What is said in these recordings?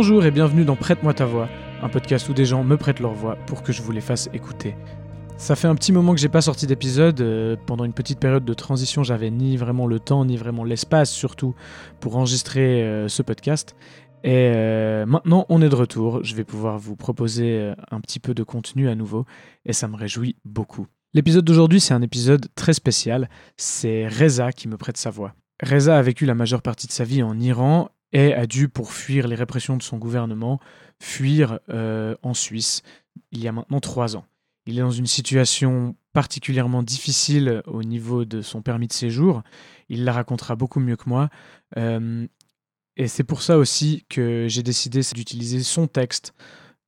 Bonjour et bienvenue dans Prête-moi ta voix, un podcast où des gens me prêtent leur voix pour que je vous les fasse écouter. Ça fait un petit moment que j'ai pas sorti d'épisode. euh, pendant une petite période de transition, j'avais ni vraiment le temps, ni vraiment l'espace, surtout pour enregistrer euh, ce podcast. Et euh, maintenant, on est de retour. Je vais pouvoir vous proposer un petit peu de contenu à nouveau, et ça me réjouit beaucoup. L'épisode d'aujourd'hui, c'est un épisode très spécial. C'est Reza qui me prête sa voix. Reza a vécu la majeure partie de sa vie en Iran et a dû, pour fuir les répressions de son gouvernement, fuir euh, en Suisse il y a maintenant trois ans. Il est dans une situation particulièrement difficile au niveau de son permis de séjour. Il la racontera beaucoup mieux que moi. Euh, et c'est pour ça aussi que j'ai décidé d'utiliser son texte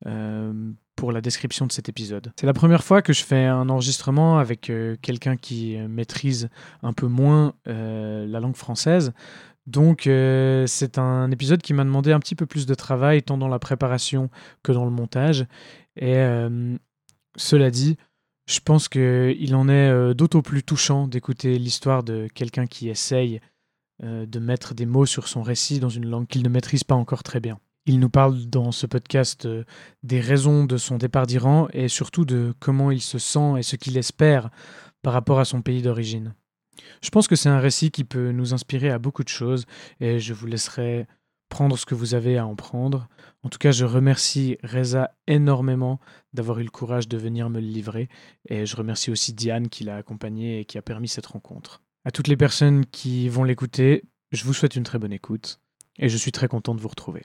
euh, pour la description de cet épisode. C'est la première fois que je fais un enregistrement avec quelqu'un qui maîtrise un peu moins la langue française. Donc euh, c'est un épisode qui m'a demandé un petit peu plus de travail, tant dans la préparation que dans le montage. Et euh, cela dit, je pense qu'il en est euh, d'autant plus touchant d'écouter l'histoire de quelqu'un qui essaye de mettre des mots sur son récit dans une langue qu'il ne maîtrise pas encore très bien. Il nous parle dans ce podcast des raisons de son départ d'Iran et surtout de comment il se sent et ce qu'il espère par rapport à son pays d'origine. Je pense que c'est un récit qui peut nous inspirer à beaucoup de choses et je vous laisserai prendre ce que vous avez à en prendre. En tout cas, je remercie Reza énormément d'avoir eu le courage de venir me le livrer et je remercie aussi Diane qui l'a accompagné et qui a permis cette rencontre. À toutes les personnes qui vont l'écouter, je vous souhaite une très bonne écoute et je suis très content de vous retrouver.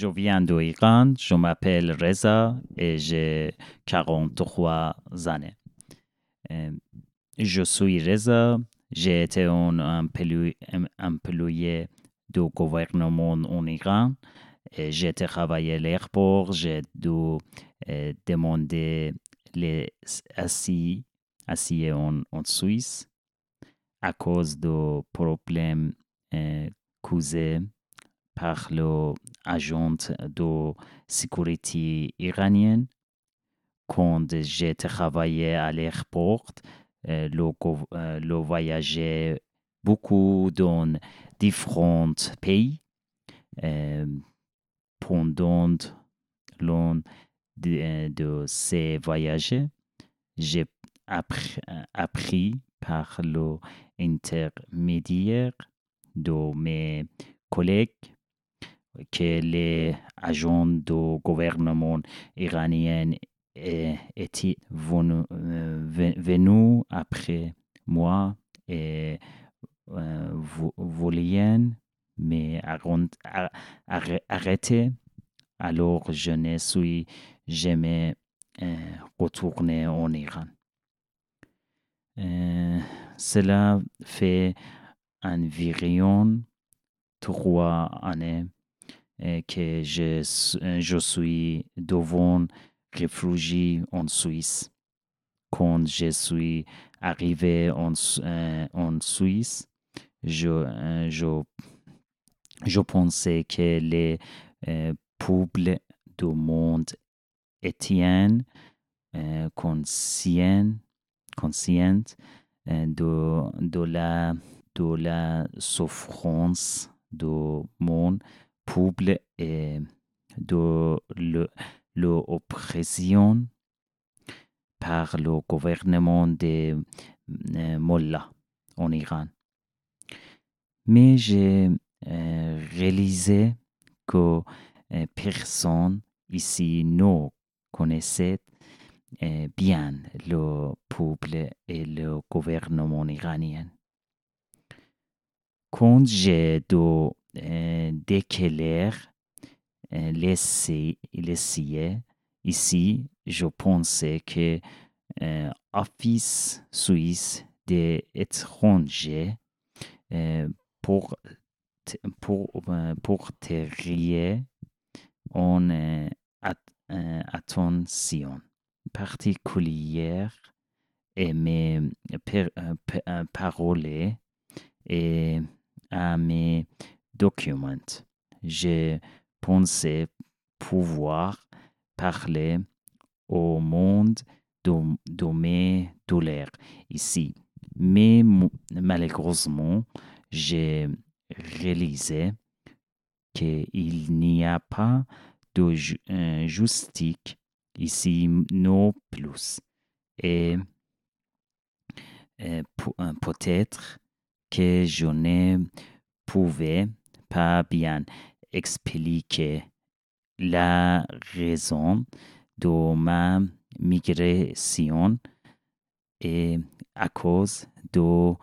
Je viens d'Iran, je m'appelle Reza et j'ai 43 années. Euh, Je suis Reza, j'ai été un employé, du gouvernement en Iran. J'ai travaillé à l'aéroport, j'ai dû euh, demander les assis, assis en, Suisse à cause de problèmes euh, causés par l'agent de sécurité iranienne. Quand j'ai travaillé à l'aéroport, euh, le, euh, le voyageait beaucoup dans différents pays. Euh, pendant l'un de ces voyages, j'ai appris, appris par l'intermédiaire de mes collègues que les agents du gouvernement iranien étaient venus, euh, ve- venus après moi et euh, vou- voulaient me arron- ar- arr- arrêter. Alors je ne suis jamais euh, retourné en Iran. Cela fait environ trois années que je, euh, je suis devant réfugié en Suisse. Quand je suis arrivé en, euh, en Suisse, je, euh, je, je pensais que les euh, peuples du monde étaient euh, conscients, conscients euh, de, de, la, de la souffrance de mon peuple et de l'oppression par le gouvernement des euh, Mollahs en Iran. Mais j'ai euh, réalisé que personne ici ne connaissait bien le peuple et le gouvernement iranien. Quand j'ai déclarer l'essai ici, je pensais que euh, Office suisse des étrangers euh, pour, pour, euh, pour terrier en euh, attention particulière et mes paroles et à mes documents. Je pensais pouvoir parler au monde de, mes douleurs ici. Mais malheureusement, j'ai réalisé qu'il n'y a pas de euh, justice ici non plus. Et euh, euh, peut-être que je ne pouvais pas bien expliquer la raison de ma migration est à cause de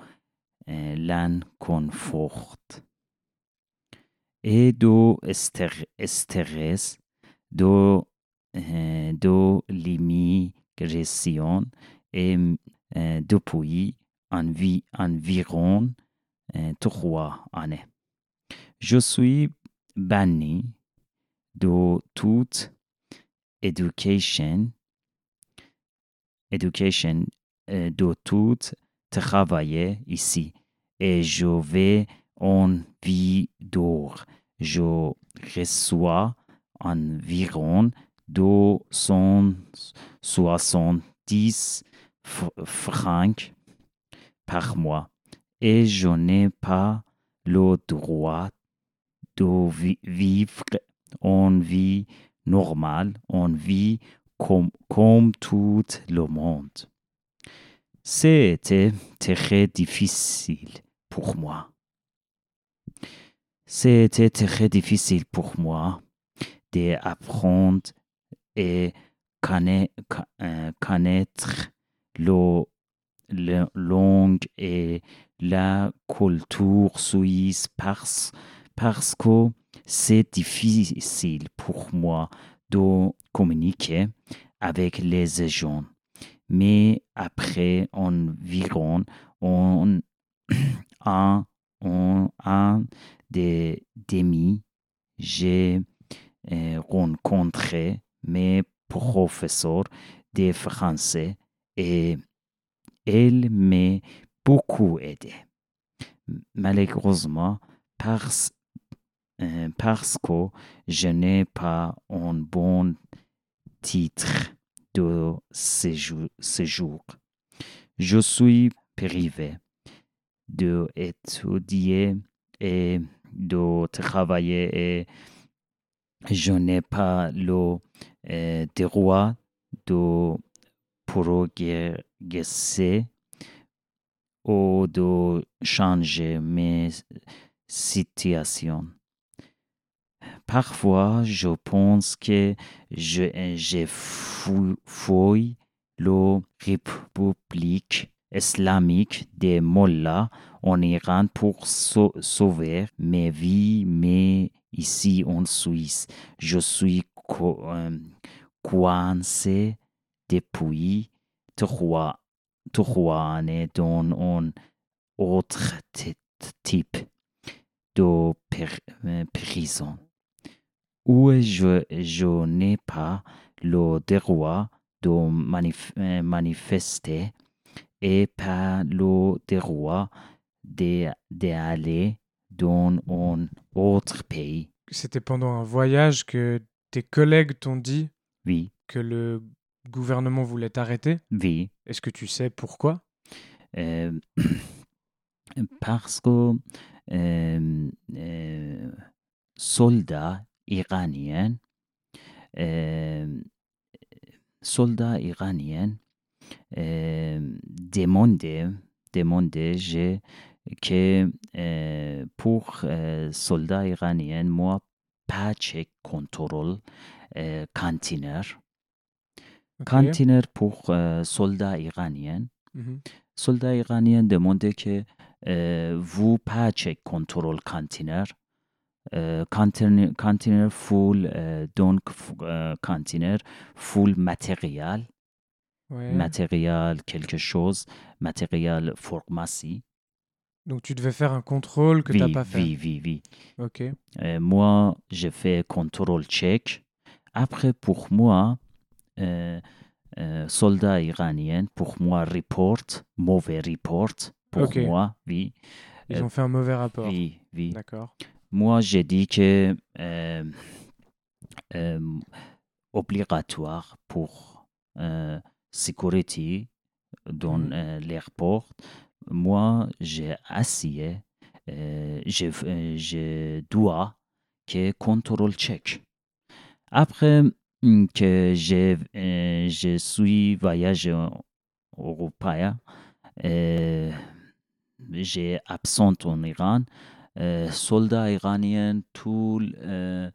euh, l'inconfort et de stress de, euh, de l'immigration et euh, depuis environ trois années. Je suis banni de toute éducation, éducation euh, de tout travailler ici et je vais en vie d'or. Je reçois environ 270 francs par mois et je n'ai pas le droit de vivre en vie normale, en vie comme, tout le monde. C'était très difficile pour moi. C'était très difficile pour moi d'apprendre et euh, connaître la langue et la culture suisse parce, parce que c'est difficile pour moi de communiquer avec les gens. Mais après environ un, un, un des demi, j'ai euh, rencontré mes professeurs de français et elle m'a beaucoup aidé. Malheureusement, parce, parce que je n'ai pas un bon titre de séjour. Je suis privé d'étudier et de travailler et je n'ai pas le euh, droit de progresser ou de changer mes situations. Parfois, je pense que j'ai fouillé la République islamique des Mollahs en Iran pour sauver mes vies, mais ici en Suisse, je suis euh, coincé depuis trois, trois années dans un autre type de euh, prison où je, je n'ai pas le droit de euh, manifester et pas le droit d'aller dans un autre pays. C'était pendant un voyage que tes collègues t'ont dit oui. que le gouvernement voulait t'arrêter Oui. Est-ce que tu sais pourquoi? Euh, Parce que euh, euh, soldats iraniens euh, soldats iraniens euh, demandaient, demandaient je- que euh, pour euh, soldats iraniens, moi, pas check contrôle euh, container. Ok. Container pour euh, soldats iraniens. Mhm. Soldats iraniens demandaient que euh, vous pas check contrôle container. Euh, container, container full, euh, donc euh, container full matériel, Ouais. matériel quelque chose, matériel pharmacie. Donc tu devais faire un contrôle que tu oui, pas fait. oui, oui, oui. Ok. Euh, moi, je fais contrôle check. Après, pour moi, euh, euh, soldat iranien, pour moi, report, mauvais report. Pour Ok. moi, oui, Ils ont fait un mauvais rapport. oui, oui. D'accord. Moi, j'ai dit que euh, euh, obligatoire pour euh, sécurité dans Mhm. euh, l'aéroport. Moi, j'ai essayé, je, je dois que contrôle check. Après hum, que euh, je suis voyagé en européen, j'ai absent en Iran, soldats iraniens, tout, euh,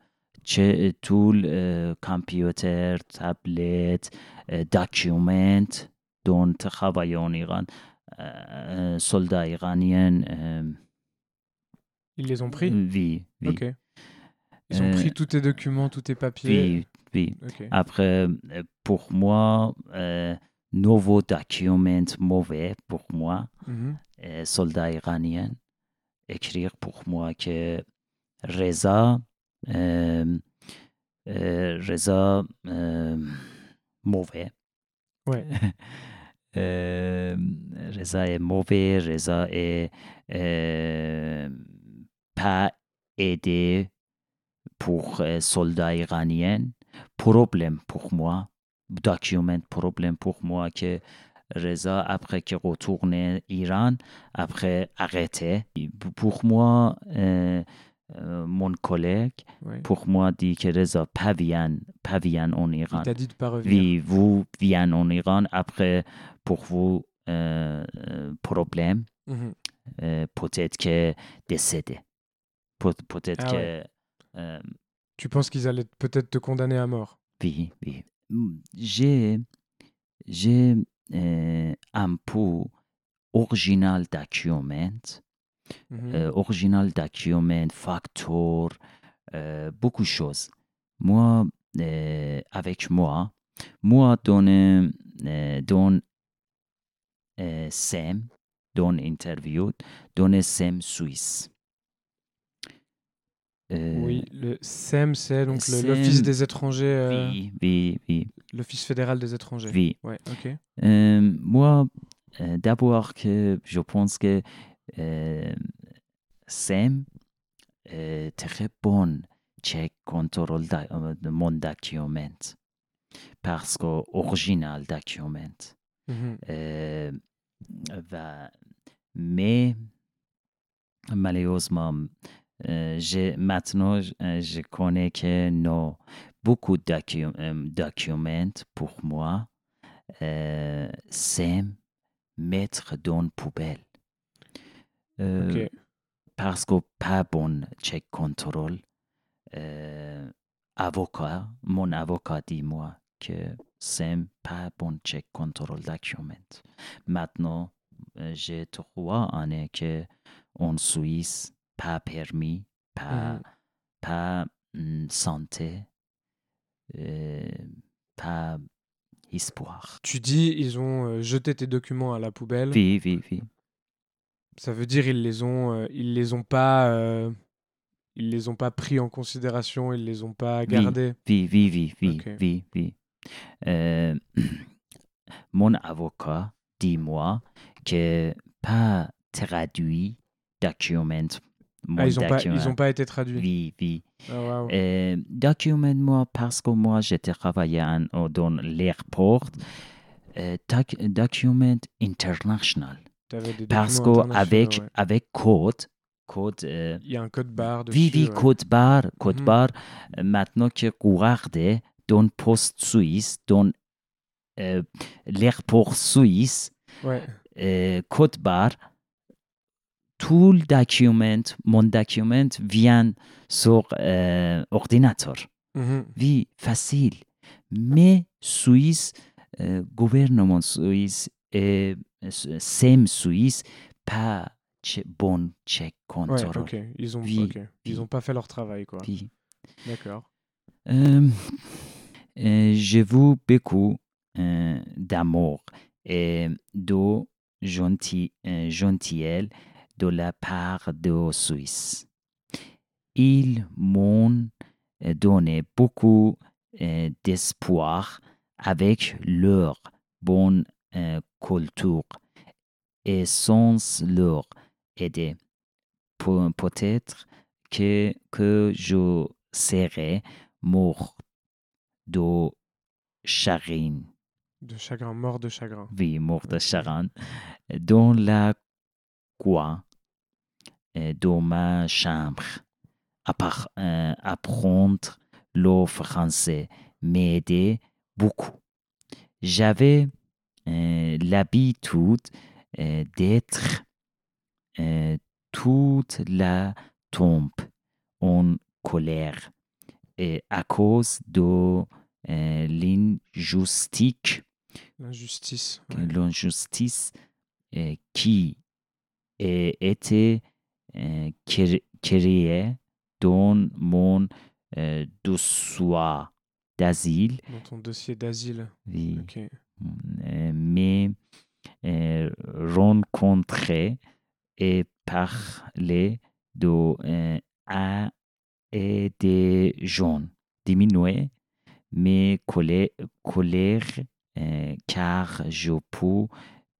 tout euh, computer, tablette, euh, document dont travaille en Iran, euh, soldats iraniens, euh, Ils les ont pris? oui. Ils ont Euh, pris tous tes documents, tous tes papiers? oui. Après, euh, pour moi, euh, nouveau document mauvais pour moi, Mhm. euh, soldat iranien, écrire pour moi que Reza, euh, euh, Reza, euh, mauvais. Ouais. Euh, Reza est mauvais, Reza est euh, pas aidé pour soldats iraniens. Problème pour moi, document problème pour moi que Reza, après qu'il retourne en Iran, après arrêté. Pour moi, euh, euh, mon collègue, pour moi, dit que Reza pas vient, pas vient en Il Iran. t'a dit de pas revenir. Oui, vous venez en Iran, après, pour vous, euh, problème, Mhm. euh, peut-être que décédé. Peut- Peut-être Ah que... ouais. Tu penses qu'ils allaient peut-être te condamner à mort? Oui, oui. J'ai, j'ai euh, un peu original document, Mhm. euh, original document, factor, euh, beaucoup de choses. Moi, euh, avec moi, moi, dans euh, SEM, dans interview, dans SEM Suisse. Euh, Oui, le SEM, c'est donc SEM, l'Office des étrangers, euh, Oui, oui, oui, l'Office fédéral des étrangers. oui. Ouais, ok. Euh, moi, euh, d'abord que je pense que euh, SEM est très bon check contrôle euh, de mon document parce que original document euh, va mais malheureusement euh, maintenant je, euh, je connais que non beaucoup de docu- euh, documents pour moi euh, c'est mettre dans poubelle. Euh, parce que pas bon check contrôle euh, avocat mon avocat dit moi que c'est pas bon check contrôle document maintenant j'ai trois années que en Suisse pas permis pas Mhm. pas hum, santé euh, pas espoir Tu dis ils ont euh, jeté tes documents à la poubelle. oui oui oui Ça veut dire ils les ont, euh, ils les ont pas, euh, ils les ont pas pris en considération, ils les ont pas gardés? Oui, oui, oui, oui, oui, oui. Euh, mon avocat dit moi que pas traduit document. Ah, ils ont pas, pas été traduits. Oui, oui. Ah, waouh. Euh, document moi parce que moi j'étais travaillé en, dans l'aéroport. Euh, doc- document international. Parce qu'avec ouais. avec code, code euh, il y a un code barre dessus. oui, oui, ouais. code barre, code Mhm. barre. Euh, Maintenant que regardez dans poste suisse, dans l'aéroport suisse, Ouais. Côte Barre, tout le document, mon document vient sur euh, ordinateur. Oui, facile. Mais Suisse, euh, gouvernement suisse et euh, SEM suisse, pas bon check Ouais, control. ok. Ils ont, Oui, ok. Ils oui. ont pas fait leur travail, quoi. Oui. D'accord. Euh, je vous beaucoup d'amour et de gentil, gentillesse de la part de Suisse. Ils m'ont euh, donné beaucoup euh, d'espoir avec leur bonne euh, culture et sans leur aider. Pe- Peut-être que, que je serai mort de chagrin, De chagrin, mort de chagrin. oui, mort de chagrin, dans la euh, de ma chambre. Euh, apprendre le français m'aidait beaucoup. J'avais euh, l'habitude euh, d'être euh, toute la tombe en colère et à cause de euh, l'injustice L'injustice. ouais. euh, qui a été cré- créée dans mon euh, dossier d'asile, Dans ton dossier d'asile. oui, Ok. euh, mais euh, rencontrer et parler de à et des gens diminuer mes colères, car je peux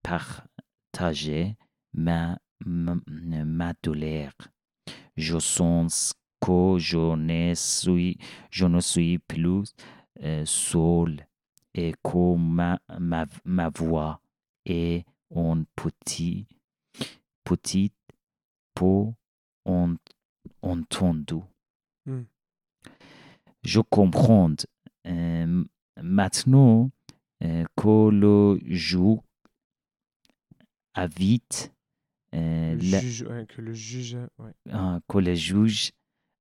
partager ma, ma, douleur. Je sens que je ne suis, je ne suis plus euh, seul et que ma, ma, ma voix est en petit, petite peu ent- entendue. Hmm. Je comprends euh, maintenant euh, que le jeu invite euh, Le la- juge, ouais, que le juge. Ouais. euh, que le juge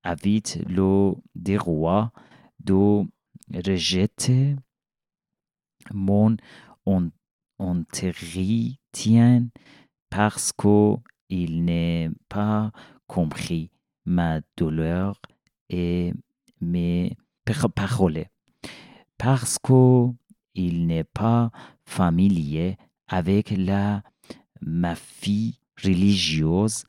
invite le des rois de rejeter mon en- entretien parce qu'il n'est pas compris ma douleur et mes par- paroles. Parce qu'il n'est pas familier avec la ma fille religieuse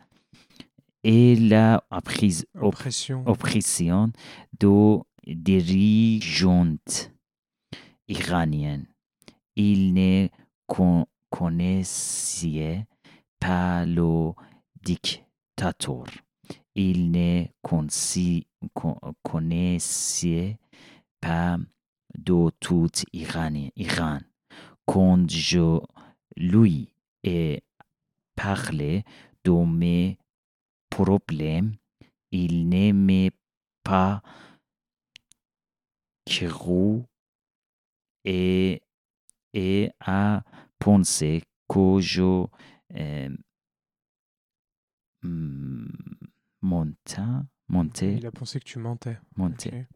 et la apprise- Oppression. oppression de dirigeantes iraniennes. Il ne con- connaissait pas le dictateur. Il ne con- connaissait pas de tout Iran. Iran. Quand je lui ai parlé de mes problème, il n'aimait pas cru et, et a pensé que je euh, monta- montais, Il a pensé que tu mentais. montais.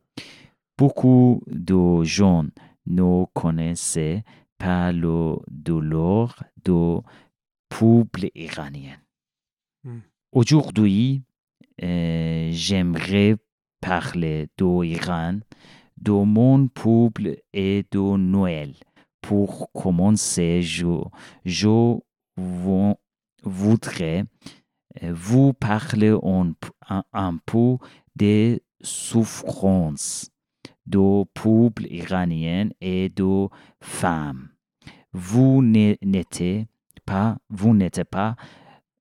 Beaucoup de gens ne connaissaient pas le douleur du peuple iranien. Hmm. Aujourd'hui, euh, j'aimerais parler de l'Iran, de mon peuple et de Noël. Pour commencer, je, je vou- voudrais euh, vous parler un, p- un- un peu des souffrances du peuple iranien et de femmes. Vous n'ê- n'êtes pas, vous n'êtes pas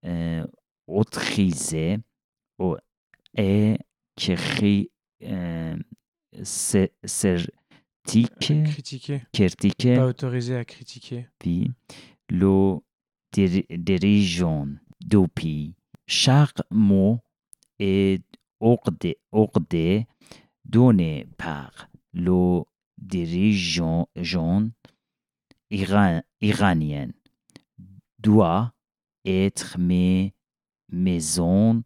euh, autorisé au- et cri- euh, Critiquer. critiquer Pas autorisé à critiquer. puis le diri- dirigeant du pays. Chaque mot est ordé, ordé donné par le dirigeants gens iran- iraniens doit être mis maison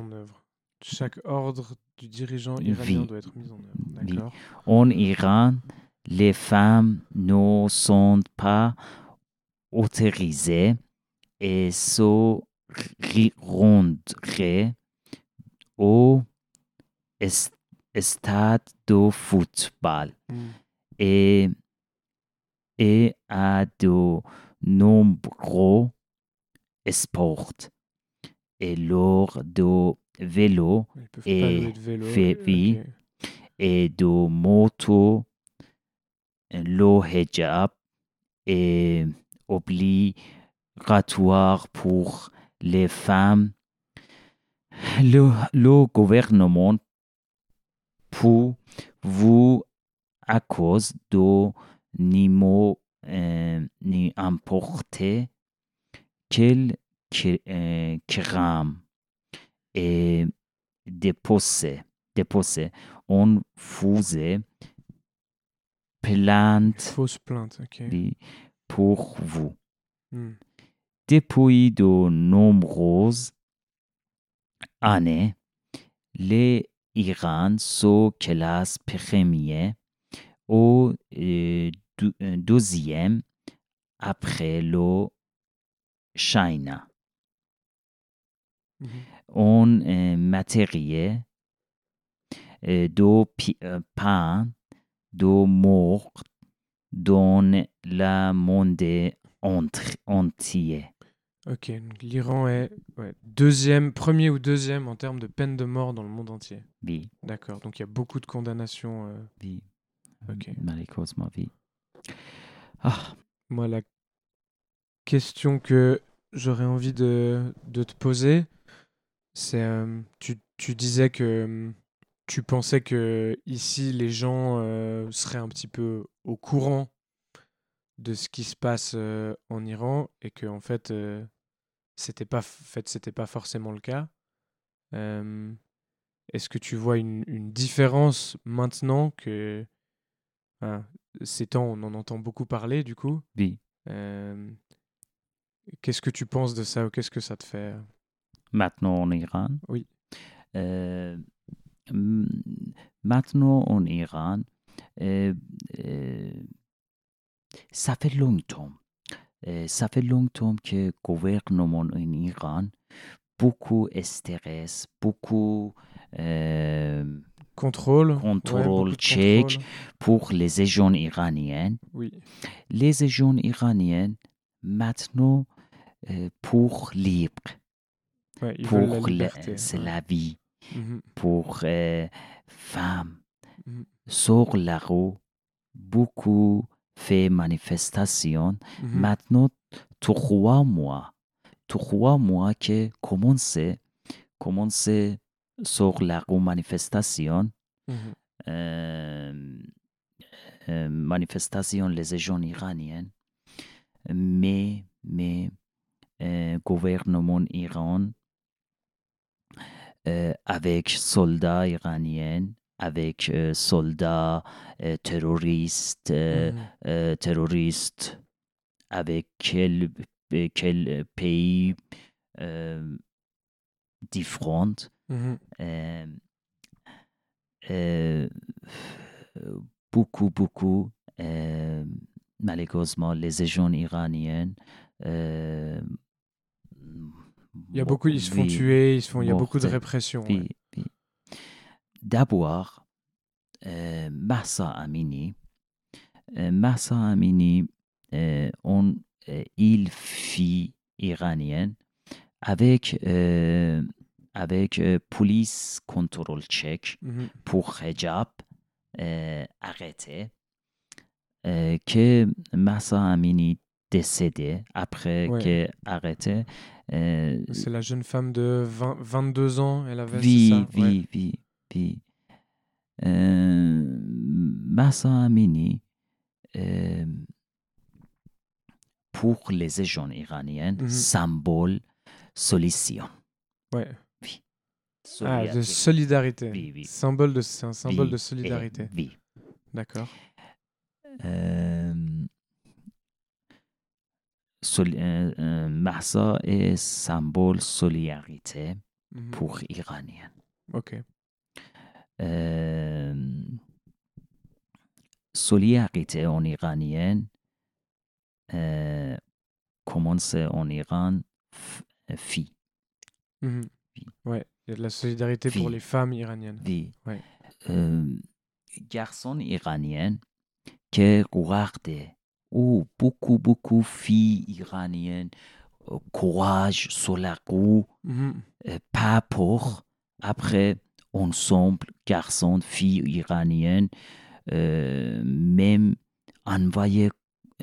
en œuvre. Chaque ordre du dirigeant iranien doit être mis en œuvre. En Iran, les femmes ne sont pas autorisées et se rendrait au stade de football Mm. et, et à de nombreux sports et lors de vélo Et de vélo. et de moto, le hijab est obligatoire pour les femmes. Le, le gouvernement pour vous à cause de Nimo euh, ni importer quel qui- euh, et déposé, déposé, on faisait plainte Fausse plainte. Ok. pour vous. Mm. Depuis de nombreuses années, les Iran se classe premier au euh, deuxième après le China Mhm. en euh, matériel euh, de euh, pain de mort dans le monde entier. Ok. L'Iran est ouais, deuxième, premier ou deuxième en termes de peine de mort dans le monde entier. Oui, D'accord. Donc il y a beaucoup de condamnations. euh, oui. Ok. Malheureusement, oui. Ah, Moi, la question que j'aurais envie de, te poser, c'est euh, tu, disais que hum, tu pensais que ici les gens euh, seraient un petit peu au courant de ce qui se passe euh, en Iran et que en fait c'était pas fait c'était pas forcément le cas. Est-ce que tu vois une, une différence maintenant que enfin, ces temps on en entend beaucoup parler du coup? oui. Euh, Qu'est-ce que tu penses de ça ou qu'est-ce que ça te fait? Maintenant en Iran. Oui. Euh, maintenant en Iran, euh, ça fait longtemps. ça fait longtemps que le gouvernement en Iran beaucoup stress, beaucoup euh, Contrôle ouais, Contrôle, contrôle. pour les agents iraniens. Oui, Les agents iraniens maintenant euh, pour libre, ouais, pour la- liberté. c'est ouais. la vie. Mhm, pour euh, femmes Mhm. sur la rue. Beaucoup fait manifestation. mhm. Maintenant, trois mois, trois mois que commencé, commencé sur la manifestation, Mhm. euh, euh, manifestation les agents iraniens, mais, mais euh, gouvernement iran avec soldats iraniens, avec soldats terroristes, Mhm. terroristes, avec quel, quel pays différent. Mhm. Euh, euh, beaucoup, beaucoup, euh, malheureusement, les agents iraniens. euh, Il y a beaucoup, ils se font tuer, ils se font, il y a beaucoup de répression. ouais. D'abord, euh, Massa Amini, euh, Massa Amini, euh, on, euh, il fit iranien avec, euh, avec euh, police contrôle tchèque Mhm. pour hijab euh, arrêté, euh, que Massa Amini décédé après Ouais. que arrêté. C'est la jeune femme de 20 22 ans, elle avait oui, ça? oui, Ouais. oui, oui. Euh, Massa Amini, pour les agents iraniens, Mhm. symbole solution. Ouais. Ah, de solidarité. solidarité. Oui, oui. Symbole de, c'est un symbole Oui, de solidarité. oui. D'accord. Euh, sol- euh, euh, Mahsa est symbole solidarité Mhm. pour Iraniens. Ok. Euh, solidarité en iranien commence en Iran f- fille. Mhm. Oui. Ouais. Il y a de la solidarité pour les femmes iraniennes. Oui. Ouais. Euh, garçon iranien qui regarde oh, beaucoup, beaucoup filles iraniennes, euh, courage sur la roue, Mhm. euh, pas pour. Après, ensemble, garçons, filles iraniennes, euh, même envoyer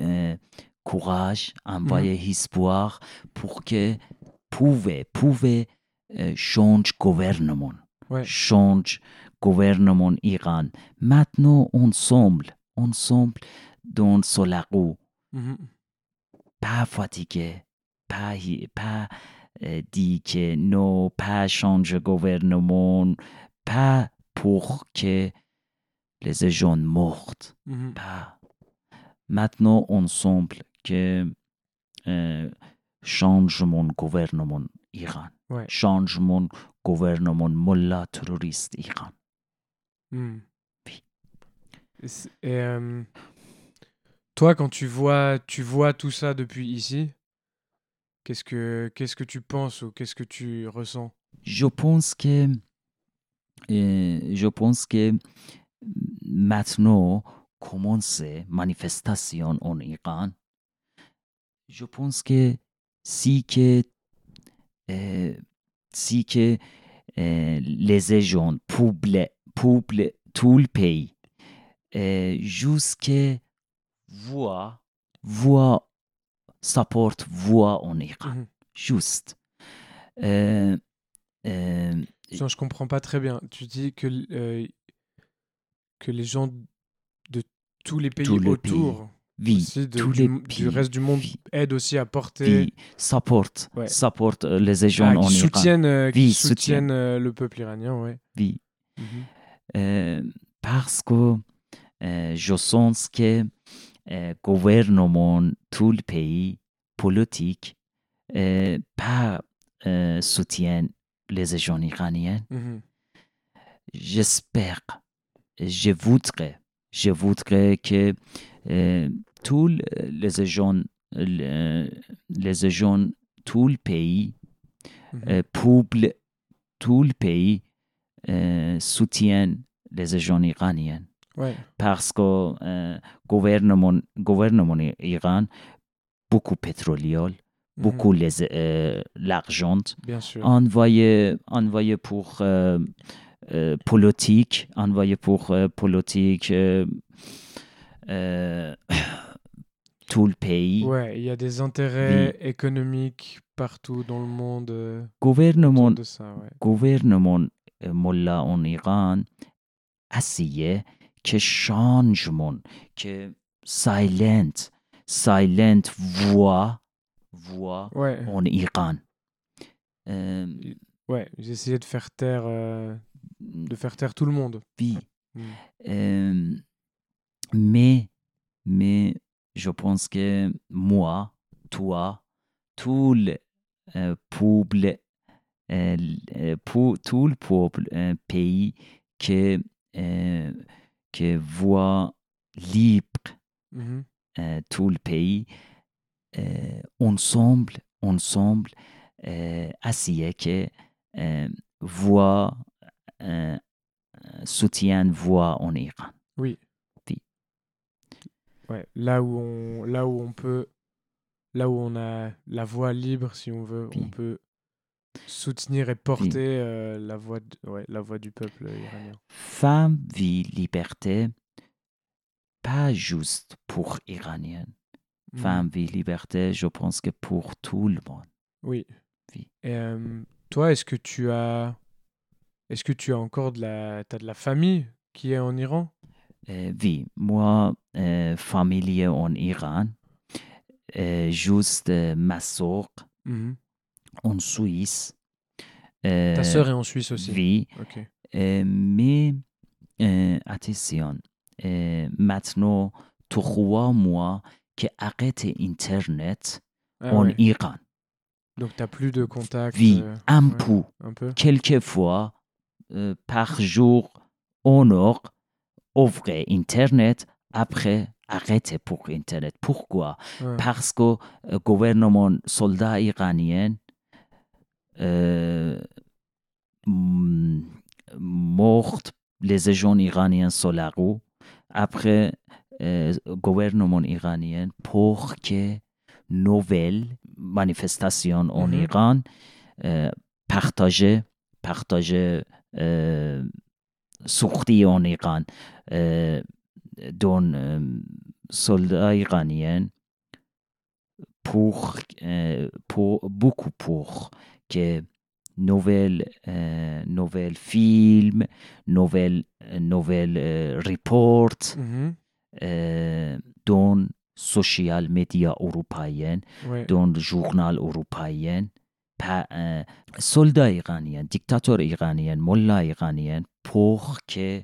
euh, courage, envoyer espoir pour que pouvait, pouvait euh, changer gouvernement Ouais. change gouvernement Iran. Maintenant, ensemble, ensemble, dans sur la roue, Mhm. pas fatigué, pas, pas euh, dit que non, pas changer gouvernement, pas pour que les gens meurent, Mhm. pas. Maintenant, ensemble, que euh, changement gouvernement Iran, Ouais. changement gouvernement mullah terroriste Iran. Oui. Et, euh, toi, quand tu vois, tu vois tout ça depuis ici, qu'est-ce que qu'est-ce que tu penses ou qu'est-ce que tu ressens? Je pense que euh, je pense que maintenant commence manifestation en Iran. Je pense que si que si que euh, les gens peuplent, peuplent tout le pays euh, jusqu'à voix voix supporte voix en Iran Mhm. juste euh, euh, je comprends pas très bien. Tu dis que euh, que les gens de tous les pays Tous les autour, aussi de- tous du, les reste du monde, aident aussi à porter, qui supporte, Ouais. supporte euh, les gens ah, en qui Iran. soutiennent, euh, qui Oui, soutiennent euh, le peuple iranien, ouais. Oui. Mhm. Euh, parce que je sens que euh, gouvernement, tout le pays, politique, pas soutient les gens iraniens. Mhm. J'espère, je voudrais, je voudrais que tous les le- les gens, tout le pays, euh, peuple, tout le pays euh, soutiennent les gens iraniens Ouais. parce que euh, gouvernement, gouvernement Iran, beaucoup pétrolier, Mhm. beaucoup les, euh, l'argent, Bien sûr. envoyé, envoyé pour euh, euh, politique, envoyé pour euh, politique euh, tout le pays. Ouais, il y a des intérêts économiques partout dans le monde euh, Gouvernement, de ça, ouais. gouvernement euh, Mullah en Iran essayait que changement, que silent, silent voix, voix Ouais, en Iran. Euh, ouais, j'ai essayé de faire taire, euh, de faire taire tout le monde. oui. Mm. Euh, mais, mais je pense que moi, toi, tout le euh, peuple, euh, euh, pour, tout le peuple, un pays que, euh, que voit libre Mhm. euh, tout le pays, euh, ensemble, ensemble, euh, essayer que euh, voix, euh, soutien voix en Iran. Oui. Ouais, là où on, là où on peut, là où on a la voix libre, si on veut, on peut soutenir et porter euh, la voix, de- ouais, la voix du peuple iranien. Femme, vie, liberté, pas juste pour Iraniens. Mhm. Femme, vie, liberté, je pense que pour tout le monde. Oui. Et euh, toi, est-ce que tu as, est-ce que tu as encore de la, t'as de la famille qui est en Iran? Oui, moi, euh, familier en Iran, euh, juste ma soeur Mhm. en Suisse, Euh, Ta sœur est en Suisse aussi. Oui, Ok. euh, mais attention, maintenant, trois mois que arrêté Internet Ah en. Iran. Donc t'as plus de contact. Oui, euh, un ouais, peu, Un peu. quelquefois, euh, par jour, on heure, ouvrir Internet, après arrêter pour Internet. Pourquoi? Ouais. Parce que le gouvernement soldat iranien euh, m- mort les agents iraniens sur la rue après euh, le gouvernement iranien pour que nouvelles manifestations en Mhm. Iran euh, partager سوختی اونیقان دون سلدای قانیان پوخ پو بوکو پوخ که نوول نوول فیلم نوول نوول ریپورت دون سوشیال میدیا اروپایین دون جورنال اروپایین par un soldat iranien, dictateur iranien, mollah iranien, pour que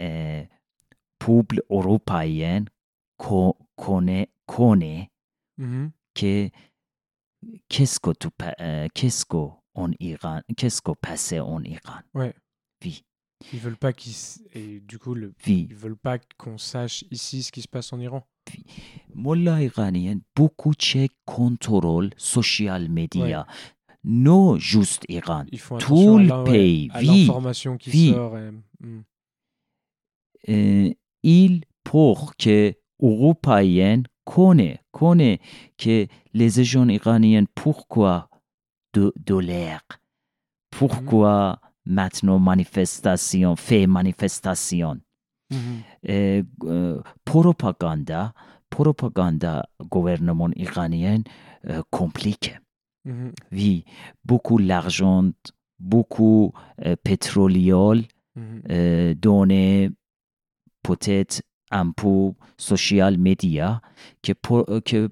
euh, peuple européen co- connaît, connaît que qu'est-ce que tu euh, qu'est-ce que en Iran, qu'est-ce que passait en Iran. Oui, Ils veulent pas qu'ils et du coup le... oui. ils veulent pas qu'on sache ici ce qui se passe en Iran. Mollah iranien, beaucoup de contrôle social media. Non juste Iran. Tout le pays, à oui, l'information qui oui. sort. et- mm. euh, il pour que Européens connaissent, connaissent que les agents iraniens, pourquoi de, l'air, pourquoi maintenant manifestation, fait manifestation, Mhm. euh, euh, propaganda, propaganda gouvernement iranien compliqué. Mhm. Oui, beaucoup d'argent, beaucoup euh, pétrolier, Mhm. euh, peut-être un peu social media que pour, euh, que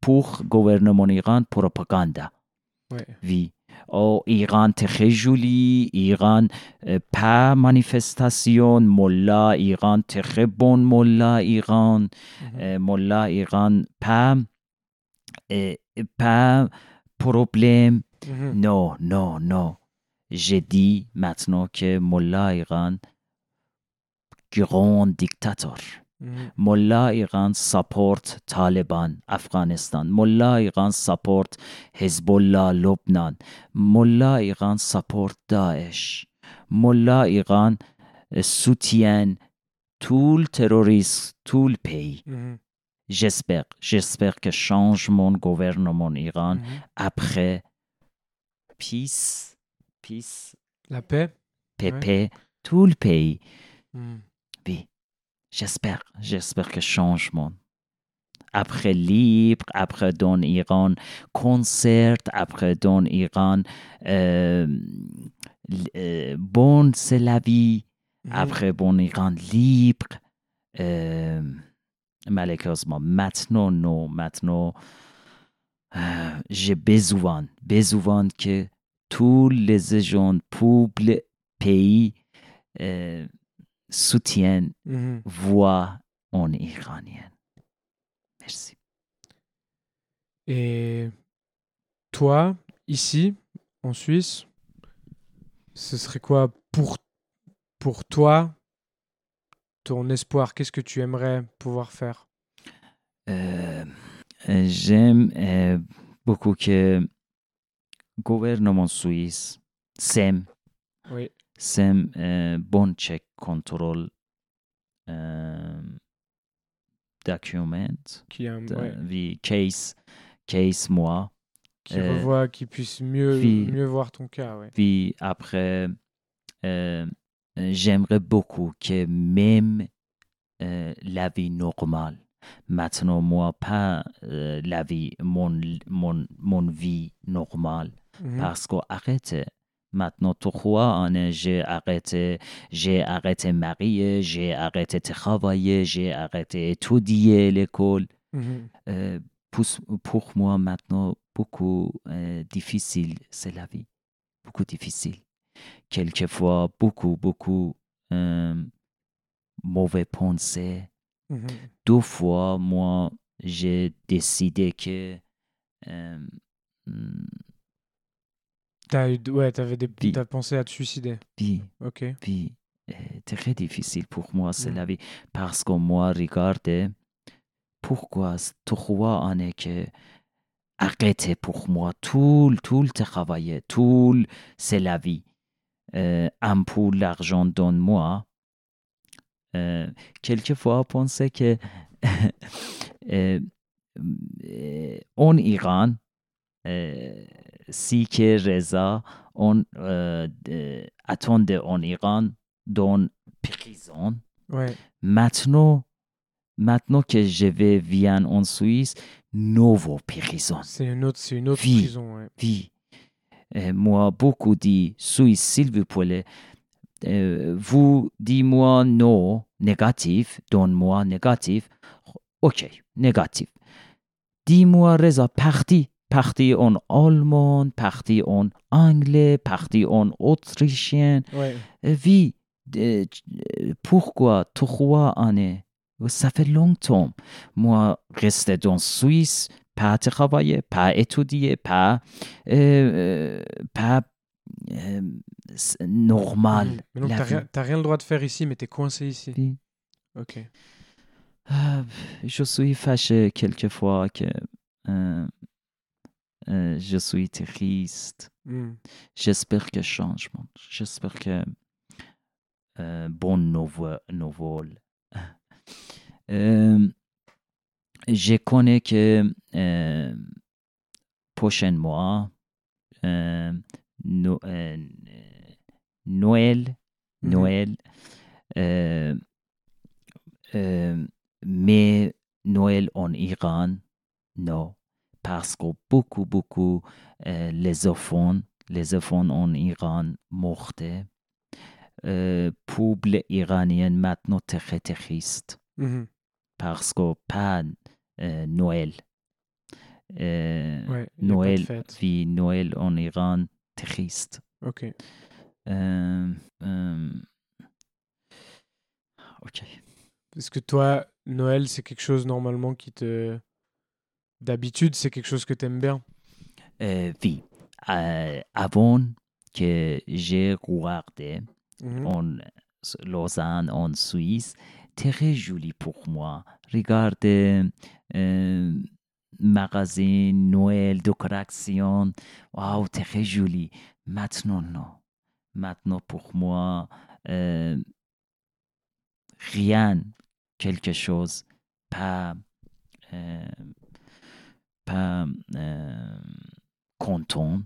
pour gouvernement Iran propaganda. Ouais. Oui. Oh, Iran très joli, Iran euh, pas manifestation, Mollah, Iran très bon Mollah, Iran, Mhm. euh, Mollah, Iran pas, euh, pas problème. Mhm. Non, non, non. J'ai dit maintenant que Mollah Iran, grand dictateur. Mhm. Mollah Iran support Taliban, Afghanistan. Mollah Iran support Hezbollah, Lebanon. Mollah Iran support Daesh. Mollah Iran euh, soutient tout J'espère, j'espère que changement de gouvernement Iran Mhm. après peace, peace, La paix. PP, tout le pays. Mhm. Oui, j'espère, j'espère que changement. Après libre, après dans Iran, concert, après dans Iran, euh, euh, bon, c'est la vie. Mhm. Après, bon, Iran libre. Euh, malheureusement, maintenant, non, maintenant, euh, j'ai besoin, besoin que tous les agents publics, pays, euh, soutiennent Mhm. voix en iranien. Merci. Et toi, ici, en Suisse, ce serait quoi pour, pour toi ton espoir Qu'est-ce que tu aimerais pouvoir faire? Euh, euh, J'aime euh, beaucoup que le gouvernement suisse s'aime, Oui. s'aime euh, bon check contrôle document, Qui, a un- de- ouais, case, case moi. qui revoit, qui puisse mieux, puis- mieux voir ton cas. Ouais. Puis après, j'aimerais beaucoup que même euh, la vie normale, maintenant moi, pas euh, la vie, mon, mon, mon vie normale, Mhm. parce que arrêtez. Maintenant, trois années, j'ai arrêté, j'ai arrêté marier, j'ai arrêté travailler, j'ai arrêté étudier l'école. Mhm. Euh, pour, pour moi, maintenant, beaucoup difficile, c'est la vie. beaucoup difficile. Quelquefois, beaucoup, beaucoup euh, mauvais pensées. Mhm. Deux fois, moi, j'ai décidé que euh, T'as eu, ouais, t'avais des, Oui. t'as pensé à te suicider. oui, Ok. euh, très difficile pour moi, c'est Mm. la vie. Parce que moi, regardez, pourquoi trois années que arrêtez pour moi, tout, tout le travail, tout, c'est la vie. Euh, un peu l'argent donne-moi. Euh, quelquefois, penser que euh, euh, en Iran, euh, si que Reza, on attendait en Iran dans prison. Ouais. Maintenant, maintenant que je vais viens en Suisse, nouveau prison. C'est une autre, c'est une autre prison. Ouais. Oui. Euh, moi, beaucoup dit, Suisse, s'il vous plaît, euh, vous dis-moi non, négatif, donne-moi négatif. Ok, négatif. Dis-moi Reza, parti. Parti en allemand, parti en anglais, parti en autrichien. Ouais. Oui, euh, pourquoi trois années? Ça fait longtemps. Moi, rester dans Suisse, pas travailler, pas étudier, pas, euh, euh, pas euh, c'est normal. Mhm. Mais donc, t'as vie. rien, le droit de faire ici, mais t'es coincé ici. Oui. Ok. Ah, je suis fâché quelquefois que euh, euh, je suis triste. Hmm. J'espère que changement. J'espère que euh, bonne nouveau- nouvelle. Euh, je connais que euh, prochain mois, euh, No- euh, Noël, Mhm. Noël, mais Noël en Iran, non, parce que beaucoup, beaucoup les enfants, les enfants en Iran mortaient. Euh, peuple iranien maintenant très triste Mhm. parce que pas euh, Noël. Euh, Ouais. Noël, oui, Noël en Iran triste. Ok. Euh, ok. Est-ce que toi, Noël, c'est quelque chose normalement qui te. D'habitude, c'est quelque chose que t'aimes bien? Euh, oui, avant que j'ai regardé Mhm. en Lausanne, en Suisse, très joli pour moi. Regardez, euh, magasin, Noël, décoration, waouh, très joli. Maintenant, non. Maintenant, pour moi, euh, rien, quelque chose, pas, euh, pas euh, content.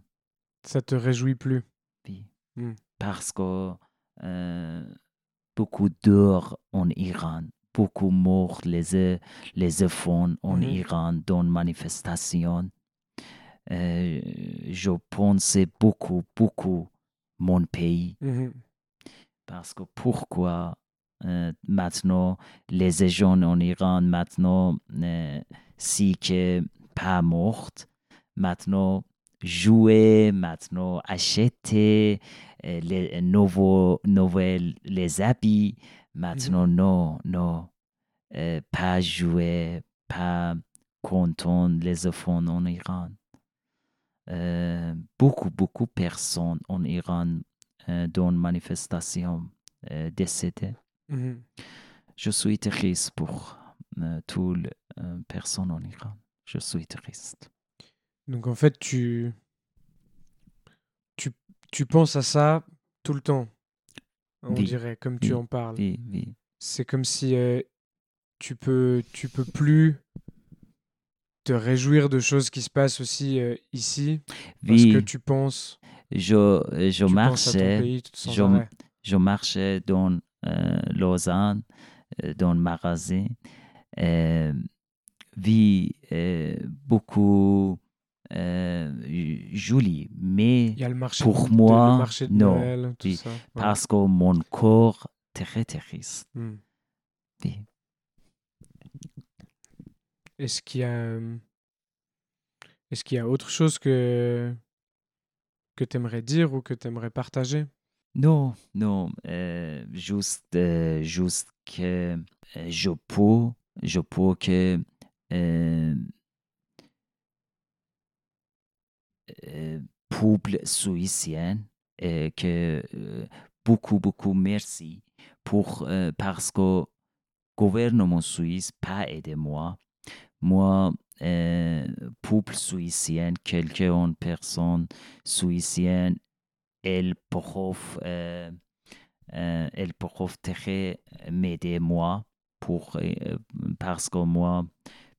Ça te réjouit plus? Oui. Mm. Parce que euh, beaucoup d'heures en Iran, beaucoup morts les, euh, les enfants en Mhm. Iran dans manifestation. Euh, je pensais beaucoup, beaucoup mon pays. Mhm. Parce que pourquoi euh, maintenant les jeunes en Iran, maintenant, euh, si que pas mortes, maintenant jouer, maintenant acheter les nouveaux, nouvelles, les habits, maintenant non, non, euh, pas jouer, pas content les enfants en Iran. Euh, beaucoup, beaucoup de personnes en Iran euh, dans manifestation euh, décédées. Mhm. Je suis triste pour euh, toutes les euh, personnes en Iran. Je suis triste. Donc en fait, tu... tu. Penses à ça tout le temps. On Oui. dirait, comme tu en parles. Oui, oui. C'est comme si euh, tu peux tu peux plus te réjouir de choses qui se passent aussi euh, ici parce que tu penses je, je tu marchais, pays je- marchais dans euh, Lausanne, euh, dans le magasin. Beaucoup euh, joli, mais Il y a le marché pour de, moi, le marché de non. Noël, tout Oui, ça. Ouais. parce que mon corps très triste. Hmm. Oui. Est-ce qu'il y a est-ce qu'il y a autre chose que que tu aimerais dire ou que tu aimerais partager? Non, non, euh, juste, euh, juste que je peux, je peux que euh, euh, peuple suissien et que euh, beaucoup, beaucoup merci pour, euh, parce que gouvernement suisse pas aidé moi. Moi, euh, peuple suissien, quelques personnes suissiennes, elles peuvent, euh, euh, elles peuvent très m'aider moi pour, euh, parce que moi,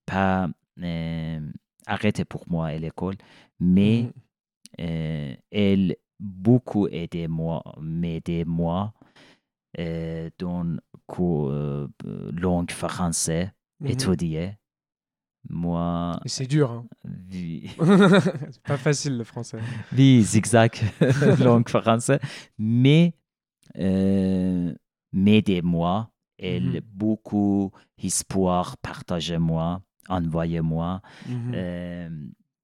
pas euh, arrêté pour moi à l'école, mais Mhm. euh, elle beaucoup aidé moi, m'aider moi euh, dans co- euh, langue française, Mhm. étudier. Moi, c'est dur, hein. oui, c'est pas facile le français. oui, zigzag, langue française, mais euh, m'aidez-moi. Elle Mhm. beaucoup espoir, partagez-moi, envoyez-moi. Mhm. Euh,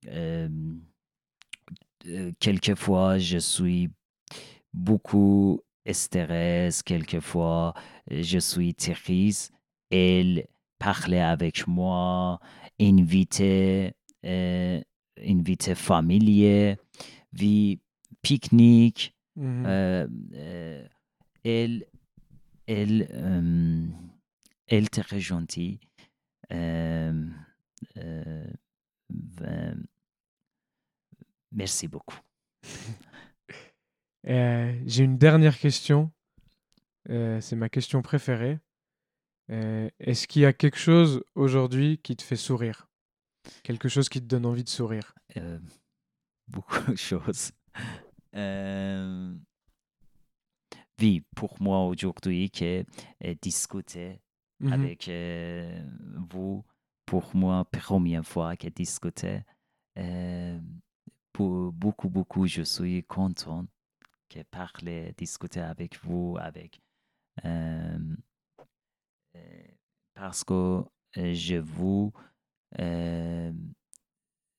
euh, euh, quelquefois, je suis beaucoup stressé, quelquefois, je suis triste. Elle parlait avec moi, invité, euh, invité familier, vie pique-nique. Euh, elle, elle, elle était très gentille. Euh, euh, ben, merci beaucoup. Euh, J'ai une dernière question. Euh, c'est ma question préférée. Euh, Est-ce qu'il y a quelque chose aujourd'hui qui te fait sourire? Quelque chose qui te donne envie de sourire? Beaucoup de choses. Oui, pour moi aujourd'hui, que discuter Mhm. avec vous, pour moi, première fois que discuter, beaucoup, beaucoup, je suis content que parler, discuter avec vous, avec euh, euh, parce que euh, je vous euh,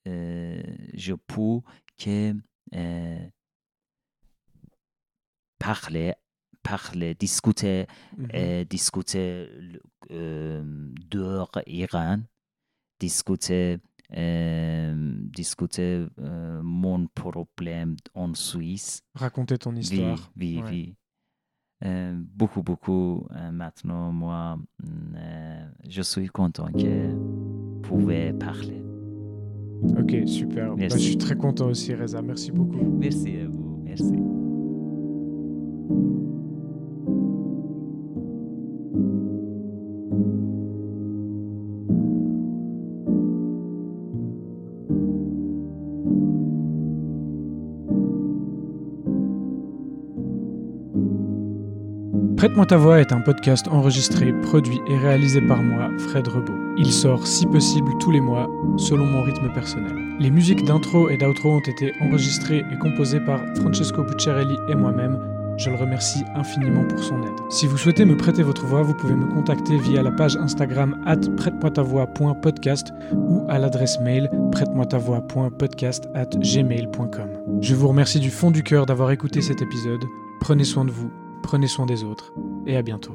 euh, je peux que parler, parler, discuter, Mhm. euh, discuter le- euh, dehors Iran, discuter, discuter mon problème en Suisse. Raconter ton Oui, histoire. oui, Ouais. oui. Euh, beaucoup, beaucoup. euh, maintenant, moi, mm, euh, je suis content que vous pouvez parler. Ok, super. Bah, je suis très content aussi, Reza. Merci beaucoup. Merci à vous. Merci. Prête-moi ta voix est un podcast enregistré, produit et réalisé par moi, Fred Rebaud. Il sort si possible tous les mois, selon mon rythme personnel. Les musiques d'intro et d'outro ont été enregistrées et composées par Francesco Bucciarelli et moi-même. Je le remercie infiniment pour son aide. Si vous souhaitez me prêter votre voix, vous pouvez me contacter via la page Instagram at prête-moi-ta-voix.podcast ou à l'adresse mail prête-moi-ta-voix.podcast at gmail.com. Je vous remercie du fond du cœur d'avoir écouté cet épisode. Prenez soin de vous, prenez soin des autres et à bientôt.